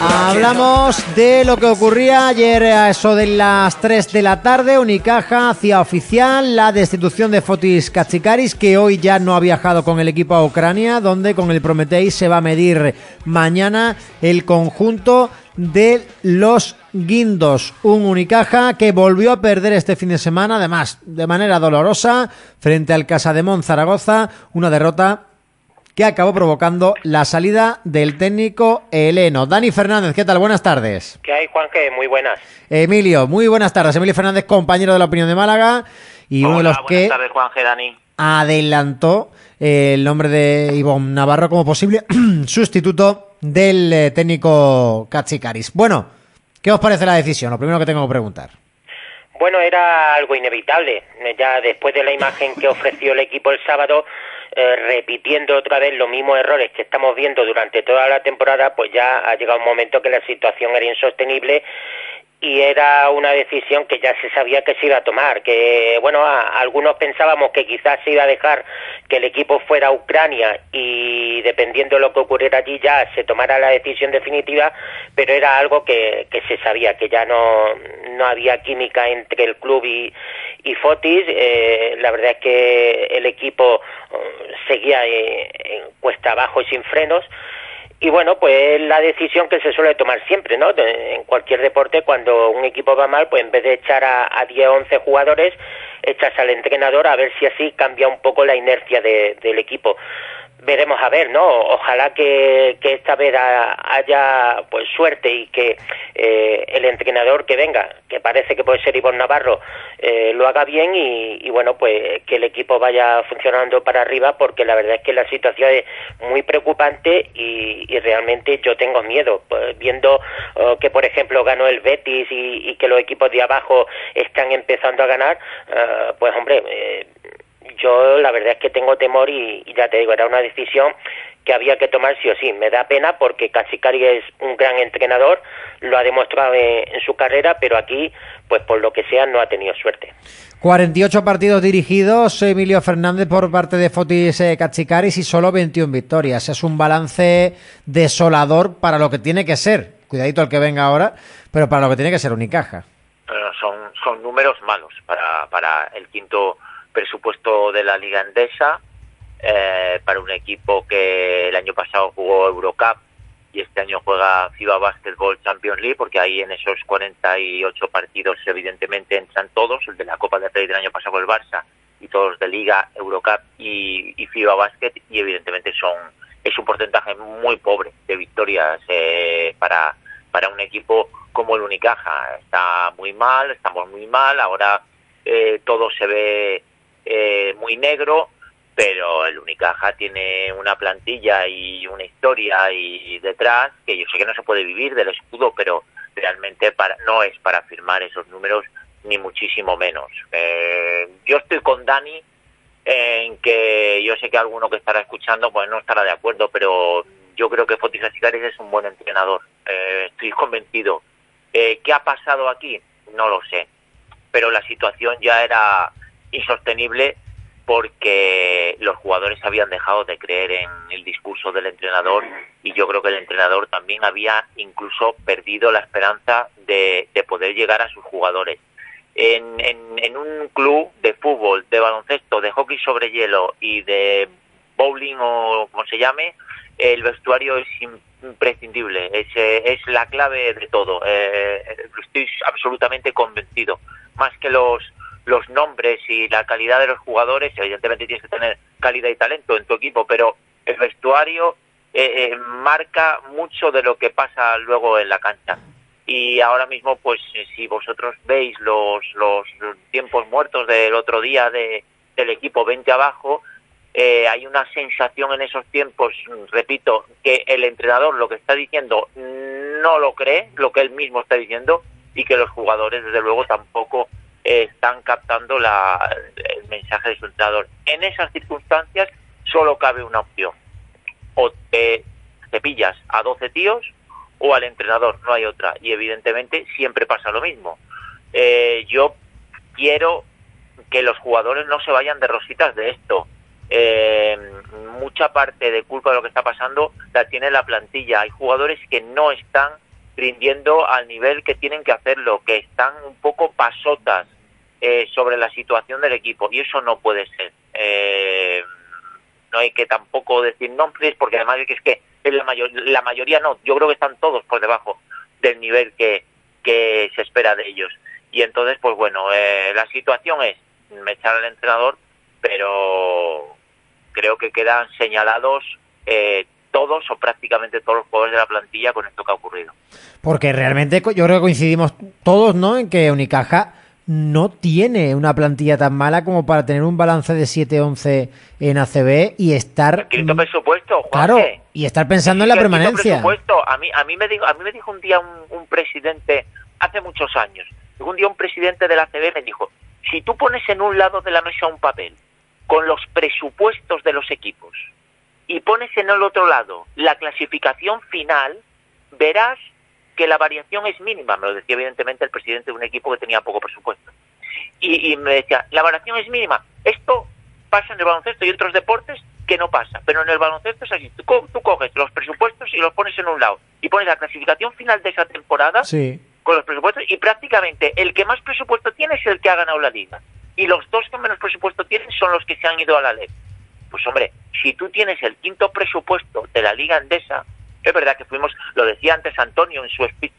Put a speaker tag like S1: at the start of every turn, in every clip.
S1: Hablamos de lo que ocurría ayer a eso de las 3 de la tarde. Unicaja hacía oficial la destitución de Fotis Katsikaris, que hoy ya no ha viajado con el equipo a Ucrania, donde con el Prometei se va a medir mañana el conjunto de los Guindos, un Unicaja que volvió a perder este fin de semana, además de manera dolorosa, frente al Casa de Zaragoza, una derrota que acabó provocando la salida del técnico Eleno. Dani Fernández, ¿qué tal? Buenas tardes.
S2: ¿Qué hay, Juan? ¿Qué? Muy buenas.
S1: Emilio, muy buenas tardes. Emilio Fernández, compañero de la opinión de Málaga y uno de los que
S2: tardes, Juan Dani.
S1: adelantó el nombre de Ivonne Navarro como posible sustituto del eh, técnico Katsikaris. Bueno, ¿qué os parece la decisión? Lo primero que tengo que preguntar.
S2: Bueno, era algo inevitable. Ya después de la imagen que ofreció el equipo el sábado, eh, repitiendo otra vez los mismos errores que estamos viendo durante toda la temporada, pues ya ha llegado un momento que la situación era insostenible y era una decisión que ya se sabía que se iba a tomar, que bueno, algunos pensábamos que quizás se iba a dejar que el equipo fuera a Ucrania y dependiendo de lo que ocurriera allí ya se tomara la decisión definitiva, pero era algo que, que se sabía, que ya no, no había química entre el club y, y Fotis, eh, la verdad es que el equipo eh, seguía eh, en cuesta abajo y sin frenos, y bueno, pues la decisión que se suele tomar siempre, ¿no? en cualquier deporte, cuando un equipo va mal, pues en vez de echar a, a 10 o 11 jugadores, echas al entrenador a ver si así cambia un poco la inercia del equipo veremos a ver, ¿no? Ojalá que, que esta vez haya pues suerte y que eh, el entrenador que venga, que parece que puede ser Ivonne Navarro, eh, lo haga bien y, bueno, pues que el equipo vaya funcionando para arriba porque la verdad es que la situación es muy preocupante y, realmente yo tengo miedo, pues, viendo oh, que por ejemplo ganó el Betis y, que los equipos de abajo están empezando a ganar, eh, pues hombre, yo la verdad es que tengo temor y, ya te digo, era una decisión que había que tomar sí o sí. Me da pena porque Casicari es un gran entrenador, lo ha demostrado en, su carrera, pero aquí, pues por lo que sea, no ha tenido suerte.
S1: 48 partidos dirigidos, Emilio Fernández por parte de Fotis eh, Cachicaris y solo 21 victorias. Es un balance desolador para lo que tiene que ser. Cuidadito el que venga ahora, pero para lo que tiene que ser Unicaja.
S3: son, son números malos para, para el quinto presupuesto de la Liga Endesa eh, para un equipo que el año pasado jugó Eurocup y este año juega FIBA Basketball Champions League, porque ahí en esos 48 partidos evidentemente entran todos, el de la Copa del Rey del año pasado el Barça y todos de Liga, Eurocup y, FIBA Basket y evidentemente son es un porcentaje muy pobre de victorias eh, para para un equipo como el Unicaja. Está muy mal, estamos muy mal, ahora eh, todo se ve eh, muy negro, pero el Unicaja tiene una plantilla y una historia y detrás que yo sé que no se puede vivir del escudo, pero realmente para, no es para firmar esos números ni muchísimo menos. Eh, yo estoy con Dani en que yo sé que alguno que estará escuchando pues no estará de acuerdo, pero yo creo que Fotis Asicaris es un buen entrenador. Eh, estoy convencido. ¿Qué ha pasado aquí? No lo sé. Pero la situación ya era insostenible porque los jugadores habían dejado de creer en el discurso del entrenador y yo creo que el entrenador también había incluso perdido la esperanza de, poder llegar a sus jugadores. En, en, un club de fútbol, de baloncesto, de hockey sobre hielo y de bowling o como se llame, el vestuario es imprescindible, es, es la clave de todo. Eh, estoy absolutamente convencido. Más que los los nombres y la calidad de los jugadores, evidentemente tienes que tener calidad y talento en tu equipo, pero el vestuario eh, eh, marca mucho de lo que pasa luego en la cancha. Y ahora mismo, pues eh, si vosotros veis los, los tiempos muertos del otro día de, del equipo 20 abajo, hay una sensación en esos tiempos, repito, que el entrenador lo que está diciendo no lo cree, lo que él mismo está diciendo, y que los jugadores, desde luego, tampoco están captando la, el mensaje de su entrenador. En esas circunstancias solo cabe una opción. O te cepillas a 12 tíos o al entrenador, no hay otra. Y evidentemente siempre pasa lo mismo. Eh, yo quiero que los jugadores no se vayan de rositas de esto. eh, mucha parte de culpa de lo que está pasando la tiene la plantilla. Hay jugadores que no están rindiendo al nivel que tienen que hacerlo, que están un poco pasotas eh, sobre la situación del equipo y eso no puede ser. Eh, no hay que tampoco decir nombres porque además es que la, mayor, la mayoría no, yo creo que están todos por debajo del nivel que, se espera de ellos. Y entonces, pues bueno, eh, la situación es echar al entrenador, pero creo que quedan señalados eh, todos o prácticamente todos los jugadores de la plantilla con esto que ha ocurrido.
S1: Porque realmente yo creo que coincidimos todos, ¿no? En que Unicaja no tiene una plantilla tan mala como para tener un balance de 7-11 en ACB y estar
S3: quinto presupuesto
S1: Juan, claro y estar pensando en la permanencia
S3: presupuesto a mí a mí me dijo a mí me dijo un día un, presidente hace muchos años un día un presidente de la ACB me dijo si tú pones en un lado de la mesa un papel con los presupuestos de los equipos en el otro lado la clasificación final, verás que la variación es mínima. Me lo decía evidentemente el presidente de un equipo que tenía poco presupuesto. Y, me decía, la variación es mínima. Esto pasa en el baloncesto y otros deportes que no pasa. Pero en el baloncesto es así. Tú, coges los presupuestos y los pones en un lado. Y pones la clasificación final de esa temporada con los presupuestos. Y prácticamente el que más presupuesto tiene es el que ha ganado la liga y los dos que menos presupuesto tienen son los que se han ido a la ley. Pues hombre, si tú tienes el quinto presupuesto de la Liga Endesa, es verdad que fuimos, lo decía antes Antonio en su speech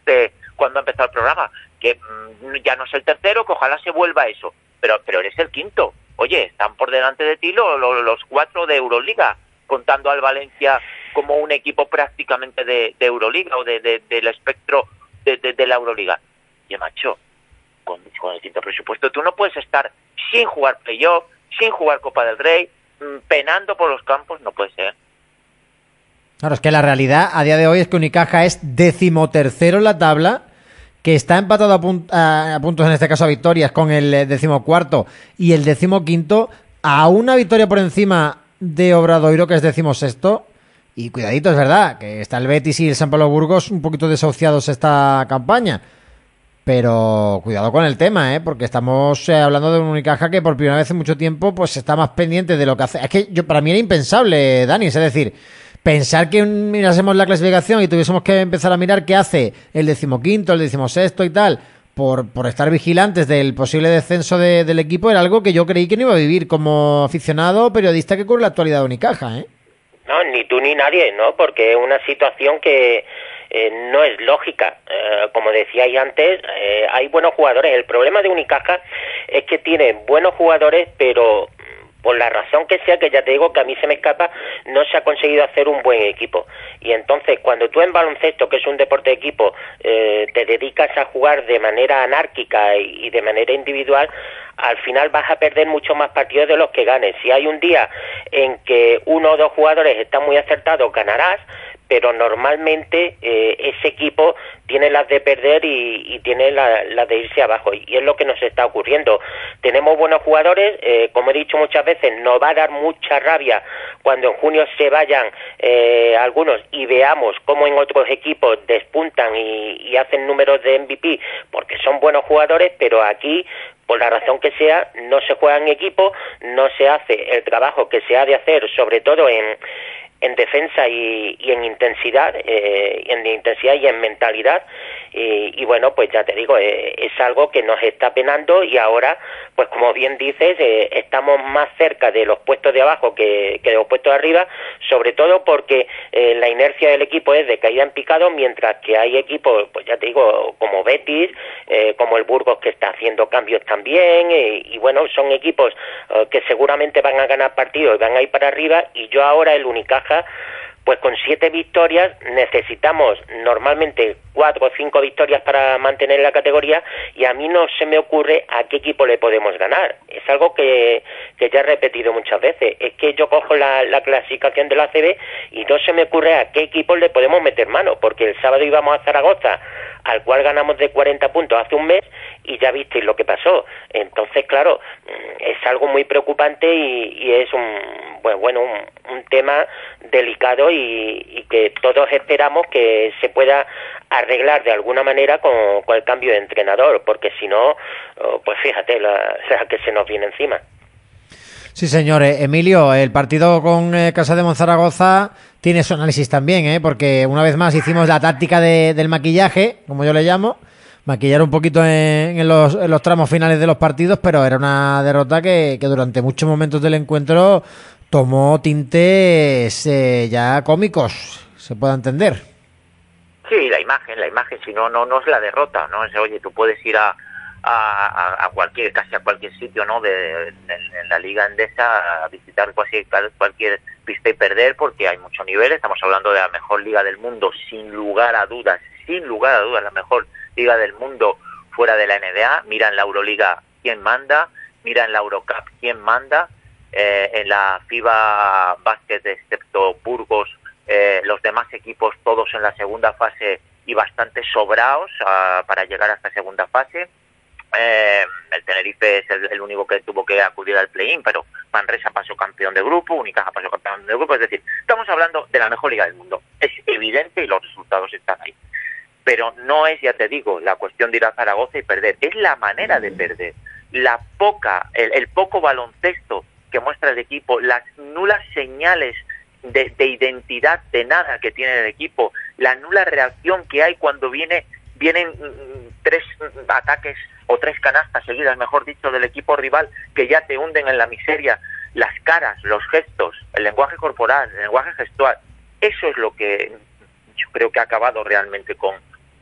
S3: cuando empezó el programa, que mm, ya no es el tercero, que ojalá se vuelva eso, pero, pero eres el quinto. Oye, están por delante de ti los, los, cuatro de Euroliga, contando al Valencia como un equipo prácticamente de, Euroliga o de, del espectro de, de, la Euroliga. Y macho, con, con el quinto presupuesto, tú no puedes estar sin jugar playoff, sin jugar Copa del Rey, penando por los campos, no puede ser.
S1: Claro, es que la realidad a día de hoy es que Unicaja es decimotercero en la tabla, que está empatado a, puntos, en este caso a victorias, con el eh, decimocuarto y el decimoquinto, a una victoria por encima de Obradoiro, que es decimosexto. Y cuidadito, es verdad, que está el Betis y el San Pablo Burgos un poquito desahuciados esta campaña. Pero cuidado con el tema, ¿eh? porque estamos eh, hablando de un Unicaja que por primera vez en mucho tiempo pues está más pendiente de lo que hace. Es que yo para mí era impensable, Dani, es decir, pensar que mirásemos la clasificación y tuviésemos que empezar a mirar qué hace el decimoquinto, el decimosexto y tal, por, por estar vigilantes del posible descenso del equipo, era algo que yo creí que no iba a vivir como aficionado periodista que cubre la actualidad de Unicaja, ¿eh?
S2: No, ni tú ni nadie, ¿no? Porque es una situación que eh, no es lógica. Eh, como decíais antes, eh, hay buenos jugadores. El problema de Unicaja es que tiene buenos jugadores, pero por la razón que sea, que ya te digo que a mí se me escapa, no se ha conseguido hacer un buen equipo. Y entonces, cuando tú en baloncesto, que es un deporte de equipo, te dedicas a jugar de manera anárquica y, de manera individual, al final vas a perder muchos más partidos de los que ganes. Si hay un día en que uno o dos jugadores están muy acertados, ganarás, pero normalmente eh, ese equipo tiene las de perder y, tiene las de irse abajo y es lo que nos está ocurriendo. Tenemos buenos jugadores, eh, como he dicho muchas veces, nos va a dar mucha rabia cuando en junio se vayan eh, algunos y veamos cómo en otros equipos despuntan y, hacen números de MVP porque son buenos jugadores, pero aquí por la razón que sea, no se juega en equipo, no se hace el trabajo que se ha de hacer, sobre todo en, en defensa y, en intensidad, eh, en intensidad y en mentalidad. Y, bueno, pues ya te digo, eh, es algo que nos está penando y ahora, pues como bien dices, eh, estamos más cerca de los puestos de abajo que, de los puestos de arriba, sobre todo porque la inercia del equipo es de caída en picado, mientras que hay equipos, pues ya te digo, como Betis, como el Burgos que está haciendo cambios también, y bueno, son equipos que seguramente van a ganar partidos y van a ir para arriba, y yo ahora el Unicaja pues con siete victorias necesitamos normalmente cuatro o cinco victorias para mantener la categoría y a mí no se me ocurre a qué equipo le podemos ganar. Es algo que, que ya he repetido muchas veces. Es que yo cojo la, la clasificación de la CB y no se me ocurre a qué equipo le podemos meter mano, porque el sábado íbamos a Zaragoza al cual ganamos de 40 puntos hace un mes y ya visteis lo que pasó. Entonces, claro, mm, es algo muy preocupante y, es un, bueno, bueno un, tema delicado y, que todos esperamos que se pueda arreglar de alguna manera con, el cambio de entrenador, porque si no, oh, pues fíjate la que se nos viene encima.
S1: Sí, señores. Emilio, el partido con eh, Casa de Monzaragoza tiene su análisis también, ¿eh? porque una vez más hicimos la táctica del maquillaje, como yo le llamo, maquillar un poquito en, los, tramos finales de los partidos, pero era una derrota que, durante muchos momentos del encuentro tomó tintes eh, ya cómicos, se puede entender.
S3: Sí, la imagen, la imagen, si no, no, no es la derrota, ¿no? Es, oye, tú puedes ir a, a, cualquier, casi a cualquier sitio, ¿no? De, en, la Liga Endesa, a visitar cualquier, cualquier pista y perder, porque hay mucho nivel. Estamos hablando de la mejor liga del mundo, sin lugar a dudas, sin lugar a dudas, la mejor liga del mundo fuera de la NBA. Mira en la Euroliga quién manda, mira en la Eurocup quién manda. Eh, en la FIBA Basket, excepto Burgos, eh, los demás equipos todos en la segunda fase y bastante sobrados ah, para llegar a esta segunda fase. Eh, el Tenerife es el, único que tuvo que acudir al play-in, pero Manresa pasó campeón de grupo, Unicaja pasó campeón de grupo, es decir, estamos hablando de la mejor liga del mundo. Es evidente y los resultados están ahí. Pero no es, ya te digo, la cuestión de ir a Zaragoza y perder, es la manera de perder, la poca, el, poco baloncesto que muestra el equipo, las nulas señales de, de, identidad de nada que tiene el equipo, la nula reacción que hay cuando viene vienen tres ataques o tres canastas seguidas, mejor dicho, del equipo rival que ya te hunden en la miseria, las caras, los gestos, el lenguaje corporal, el lenguaje gestual, eso es lo que yo creo que ha acabado realmente con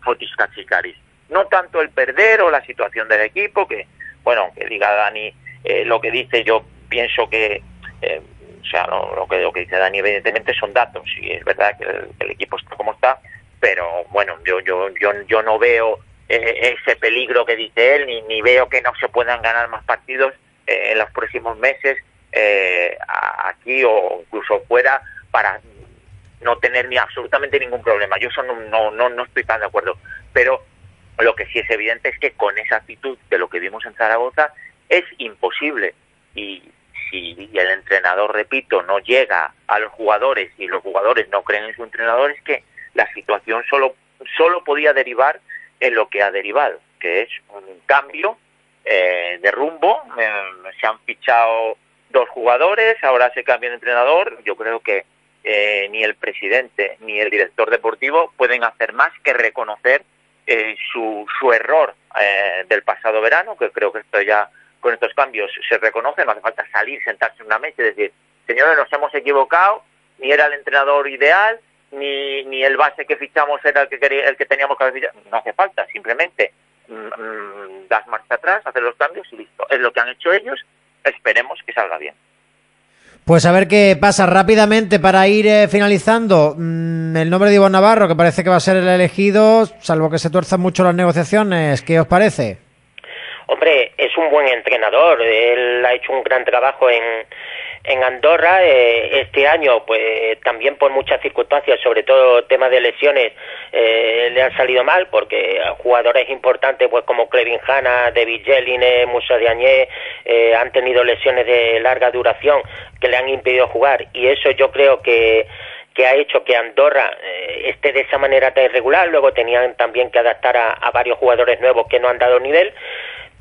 S3: Fotis Katsikaris. No tanto el perder o la situación del equipo, que, bueno, que diga Dani eh, lo que dice, yo pienso que, eh, o sea, lo, que, lo que dice Dani evidentemente son datos, y es verdad que el, equipo está como está, pero bueno, yo, yo, yo, yo no veo eh, ese peligro que dice él, ni, ni veo que no se puedan ganar más partidos eh, en los próximos meses eh, aquí o incluso fuera para no tener ni absolutamente ningún problema. Yo eso no, no, no, estoy tan de acuerdo. Pero lo que sí es evidente es que con esa actitud de lo que vimos en Zaragoza es imposible. Y si el entrenador, repito, no llega a los jugadores y los jugadores no creen en su entrenador, es que la situación solo, solo podía derivar en lo que ha derivado, que es un cambio eh, de rumbo. Eh, se han fichado dos jugadores, ahora se cambia de entrenador. Yo creo que eh, ni el presidente ni el director deportivo pueden hacer más que reconocer su, su error del pasado verano, que creo que esto ya con estos cambios se reconoce, no hace falta salir, sentarse en una mesa y decir, señores, nos hemos equivocado, ni era el entrenador ideal, ni, ni el base que fichamos era el que, quería, el que teníamos que haber No hace falta, simplemente mm, mm, das marcha atrás, hacer los cambios y listo. Es lo que han hecho ellos, esperemos que salga bien.
S1: Pues a ver qué pasa rápidamente para ir eh, finalizando. Mm, el nombre de Iván Navarro, que parece que va a ser el elegido, salvo que se tuerzan mucho las negociaciones, ¿qué os parece?
S2: Hombre, es un buen entrenador. Él ha hecho un gran trabajo en, en Andorra eh, este año, pues también por muchas circunstancias, sobre todo temas de lesiones, eh, le han salido mal porque jugadores importantes, pues como Clevin Hanna, David Jelline, Musa Diagne, eh, han tenido lesiones de larga duración que le han impedido jugar y eso yo creo que que ha hecho que Andorra eh, esté de esa manera tan irregular. Luego tenían también que adaptar a, varios jugadores nuevos que no han dado nivel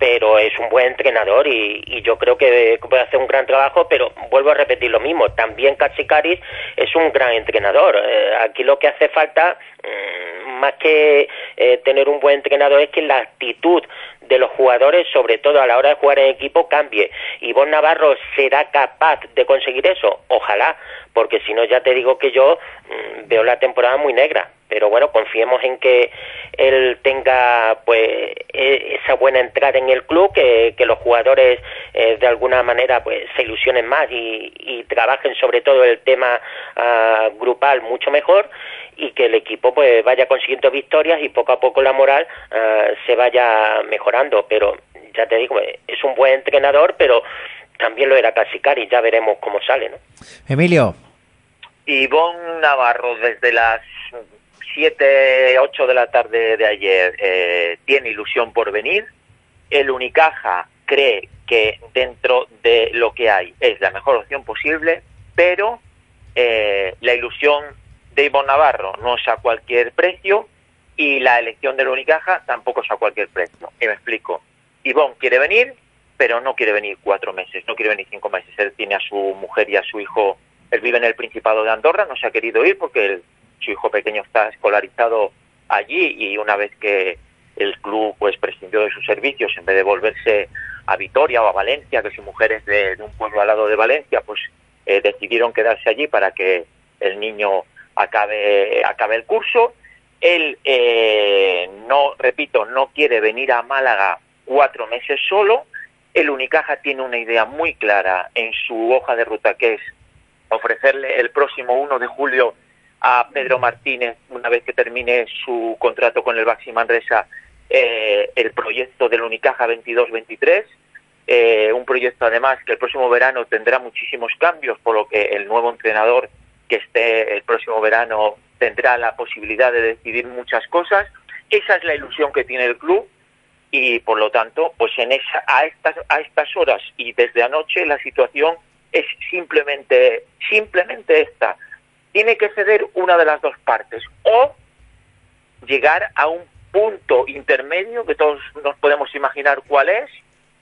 S2: pero es un buen entrenador y, yo creo que puede hacer un gran trabajo, pero vuelvo a repetir lo mismo, también Katsikaris es un gran entrenador. Eh, aquí lo que hace falta, mm, más que eh, tener un buen entrenador, es que la actitud de los jugadores, sobre todo a la hora de jugar en equipo, cambie. ¿Y Bon Navarro será capaz de conseguir eso? Ojalá, porque si no ya te digo que yo mm, veo la temporada muy negra pero bueno confiemos en que él tenga pues e, esa buena entrada en el club que, que los jugadores eh, de alguna manera pues se ilusionen más y, y trabajen sobre todo el tema uh, grupal mucho mejor y que el equipo pues vaya consiguiendo victorias y poco a poco la moral uh, se vaya mejorando pero ya te digo es un buen entrenador pero también lo era Casicari ya veremos cómo sale ¿no?
S1: Emilio
S3: Ivonne Navarro desde las 7, 8 de la tarde de ayer eh, tiene ilusión por venir. El Unicaja cree que dentro de lo que hay es la mejor opción posible, pero eh, la ilusión de Ivonne Navarro no es a cualquier precio y la elección del Unicaja tampoco es a cualquier precio. Y me explico. Ivonne quiere venir, pero no quiere venir cuatro meses, no quiere venir cinco meses. Él tiene a su mujer y a su hijo, él vive en el Principado de Andorra, no se ha querido ir porque su hijo pequeño está escolarizado allí y una vez que el club pues prescindió de sus servicios en vez de volverse a Vitoria o a Valencia, que su mujer es de, un pueblo al lado de Valencia, pues eh, decidieron quedarse allí para que el niño acabe, acabe el curso. Él, eh, no, repito, no quiere venir a Málaga cuatro meses solo. El Unicaja tiene una idea muy clara en su hoja de ruta, que es ofrecerle el próximo 1 de julio a Pedro Martínez, una vez que termine su contrato con el Baxi Manresa, eh, el proyecto del Unicaja 22-23, eh, un proyecto además que el próximo verano tendrá muchísimos cambios, por lo que el nuevo entrenador que esté el próximo verano tendrá la posibilidad de decidir muchas cosas. Esa es la ilusión que tiene el club y por lo tanto, pues en esa, a estas a estas horas y desde anoche la situación es simplemente simplemente esta. Tiene que ceder una de las dos partes o llegar a un punto intermedio que todos nos podemos imaginar cuál es,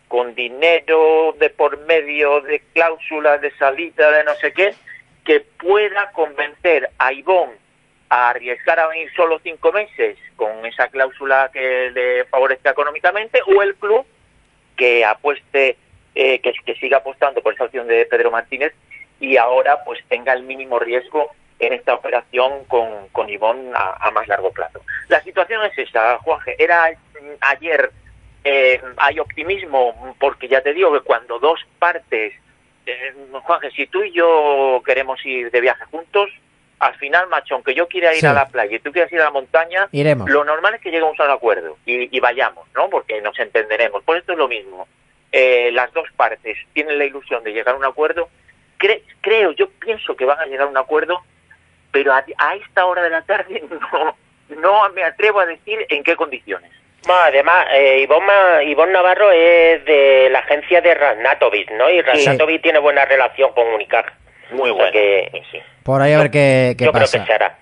S3: con dinero de por medio, de cláusulas de salida, de no sé qué, que pueda convencer a Ivón a arriesgar a venir solo cinco meses con esa cláusula que le favorezca económicamente, o el club que apueste, eh, que, que siga apostando por esa opción de Pedro Martínez y ahora pues tenga el mínimo riesgo en esta operación con, con Ivón a, más largo plazo. La situación es esa, Juanje. Era ayer, eh, hay optimismo, porque ya te digo que cuando dos partes, eh, Juanje, si tú y yo queremos ir de viaje juntos, al final, macho, aunque yo quiera ir a la playa y tú quieras ir a la montaña, lo normal es que lleguemos a un acuerdo y, vayamos, ¿no? Porque nos entenderemos. Por esto es lo mismo. Eh, las dos partes tienen la ilusión de llegar a un acuerdo. Creo, yo pienso que van a llegar a un acuerdo pero a, esta hora de la tarde no, no me atrevo a decir en qué condiciones.
S2: además, eh, Ivonne, Navarro es de la agencia de Rasnatovic, ¿no? Y Rasnatovic tiene buena relación con Unicaja.
S3: Muy buena.
S1: Por ahí a ver qué, qué
S2: yo
S1: pasa.
S2: creo que se hará.